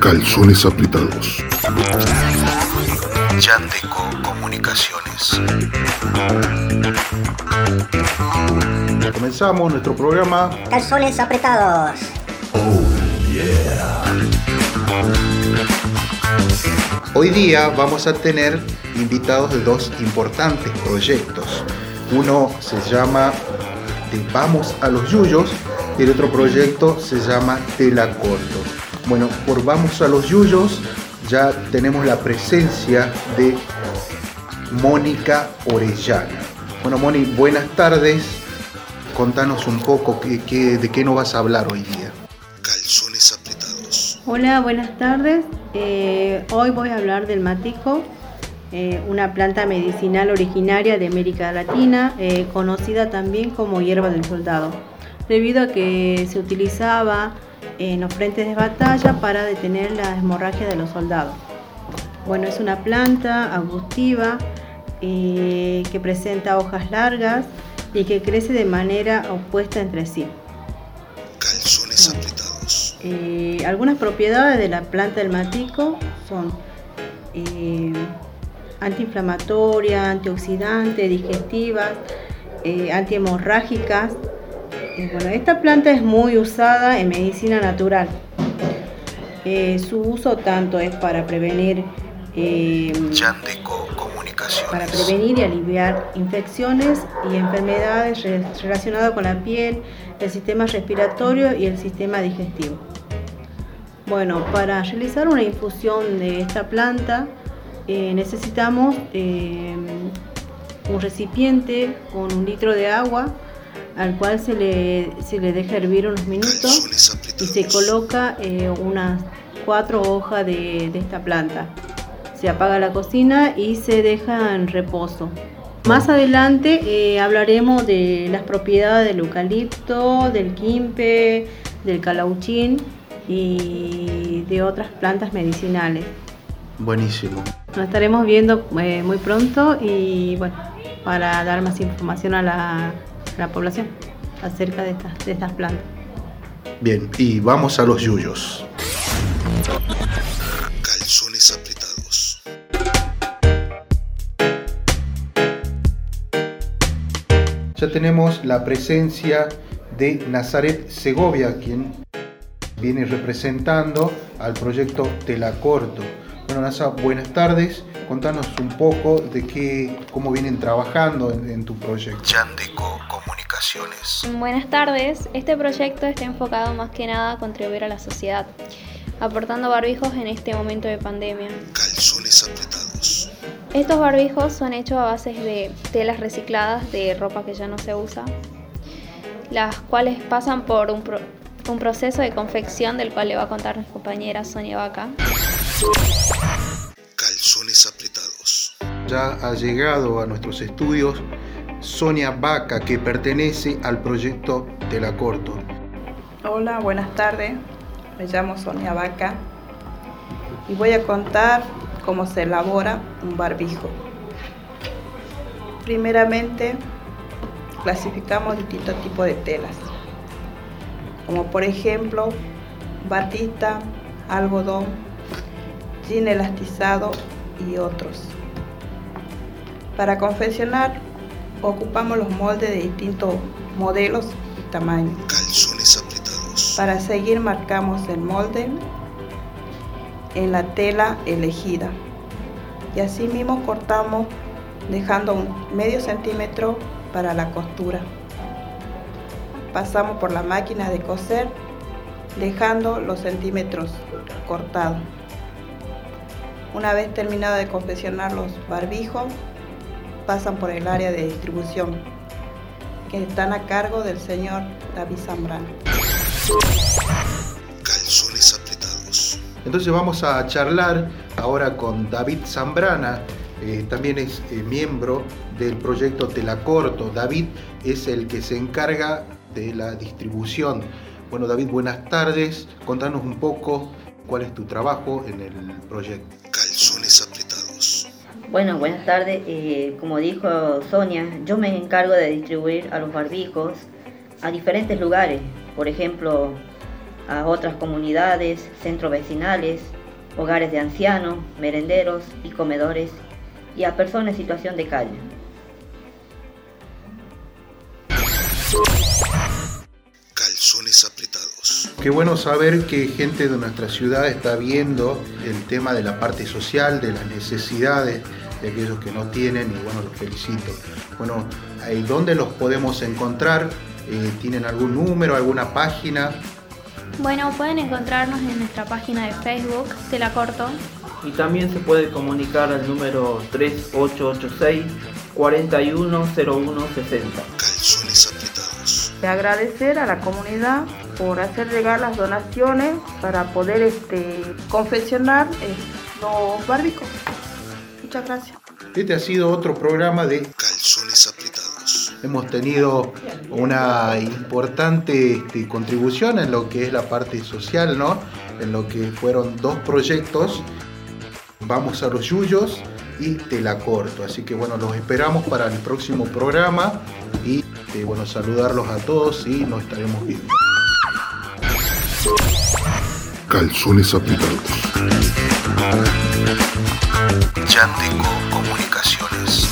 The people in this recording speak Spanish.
Calzones apretados. Yandeco Comunicaciones. Comenzamos nuestro programa. Calzones apretados. Hoy día vamos a tener invitados de dos importantes proyectos. Uno se llama de Vamos a los Yuyos el otro proyecto se llama Tela Corto. Bueno, por Vamos a los Yuyos ya tenemos la presencia de Mónica Orellana. Bueno, Moni, buenas tardes. Contanos un poco qué- qué- de qué nos vas a hablar hoy día. Calzones apretados. Hola, buenas tardes. Eh, hoy voy a hablar del matico, eh, una planta medicinal originaria de América Latina, eh, conocida también como hierba del soldado, debido a que se utilizaba en los frentes de batalla para detener la hemorragia de los soldados. Bueno, es una planta arbustiva eh, que presenta hojas largas y que crece de manera opuesta entre sí. Calzones apretados. Eh, algunas propiedades de la planta del matico son eh, antiinflamatoria, antioxidante, digestivas, eh, antihemorrágicas. Bueno, esta planta es muy usada en medicina natural. Eh, su uso tanto es para prevenir eh, para prevenir y aliviar infecciones y enfermedades re- relacionadas con la piel, el sistema respiratorio y el sistema digestivo. Bueno, para realizar una infusión de esta planta eh, necesitamos un recipiente con un litro de agua al cual se le, se le deja hervir unos minutos y se coloca eh, unas cuatro hojas de, de esta planta. Se apaga la cocina y se deja en reposo. Más adelante eh, hablaremos de las propiedades del eucalipto, del quimpe, del calauchín y de otras plantas medicinales. Buenísimo. Nos estaremos viendo eh, muy pronto y bueno, para dar más información a la, la población acerca de estas, de estas plantas. Bien, y vamos a los yuyos. Calzones apretados. Ya tenemos la presencia de Nazaret Segovia, quien viene representando al proyecto Telacorto. Bueno, Nasa, buenas tardes. Contanos un poco de qué, cómo vienen trabajando en, en tu proyecto. Yandeco Comunicaciones. Buenas tardes. Este proyecto está enfocado más que nada a contribuir a la sociedad, aportando barbijos en este momento de pandemia. Calzones apretados. Estos barbijos son hechos a base de telas recicladas de ropa que ya no se usa, las cuales pasan por un, pro- un proceso de confección del cual le va a contar mi compañera Sonia Vaca. Calzones apretados. Ya ha llegado a nuestros estudios Sonia Vaca, que pertenece al proyecto Telacorto. Hola, buenas tardes. Me llamo Sonia Vaca y voy a contar cómo se elabora un barbijo. Primeramente, clasificamos distintos tipos de telas, como por ejemplo batista, algodón, jean elastizado y otros. Para confeccionar, ocupamos los moldes de distintos modelos y tamaños. Calzones apretados. Para seguir marcamos el molde en la tela elegida y así mismo cortamos dejando un medio centímetro para la costura. Pasamos por la máquina de coser dejando los centímetros cortados. Una vez terminado de confeccionar los barbijos, pasan por el área de distribución que están a cargo del señor David Zambrano. Calzones apretados. Entonces vamos a charlar ahora con David Zambrana, eh, también es eh, miembro del proyecto Telacorto. David es el que se encarga de la distribución. Bueno, David, buenas tardes. Contanos un poco cuál es tu trabajo en el proyecto. Bueno, buenas tardes. Eh, como dijo Sonia, yo me encargo de distribuir a los barbijos a diferentes lugares, por ejemplo, a otras comunidades, centros vecinales, hogares de ancianos, merenderos y comedores, y a personas en situación de calle. Calzones apretados. Qué bueno saber que gente de nuestra ciudad está viendo el tema de la parte social, de las necesidades de aquellos que no tienen y bueno, los felicito. Bueno, ahí ¿dónde los podemos encontrar? Eh, ¿Tienen algún número, alguna página? Bueno, pueden encontrarnos en nuestra página de Facebook, te la corto. Y también se puede comunicar al número 3886 410160. Calzones apretados. De agradecer a la comunidad por hacer llegar las donaciones para poder este, confeccionar eh, los barbicos. Muchas gracias. Este ha sido otro programa de Calzones apretados. Hemos tenido una importante este, contribución en lo que es la parte social, ¿no? En lo que fueron dos proyectos, Vamos a los Yuyos y Te la corto. Así que bueno, los esperamos para el próximo programa y eh, bueno, saludarlos a todos y nos estaremos viendo. Calzones apretados. Yandeco Comunicaciones.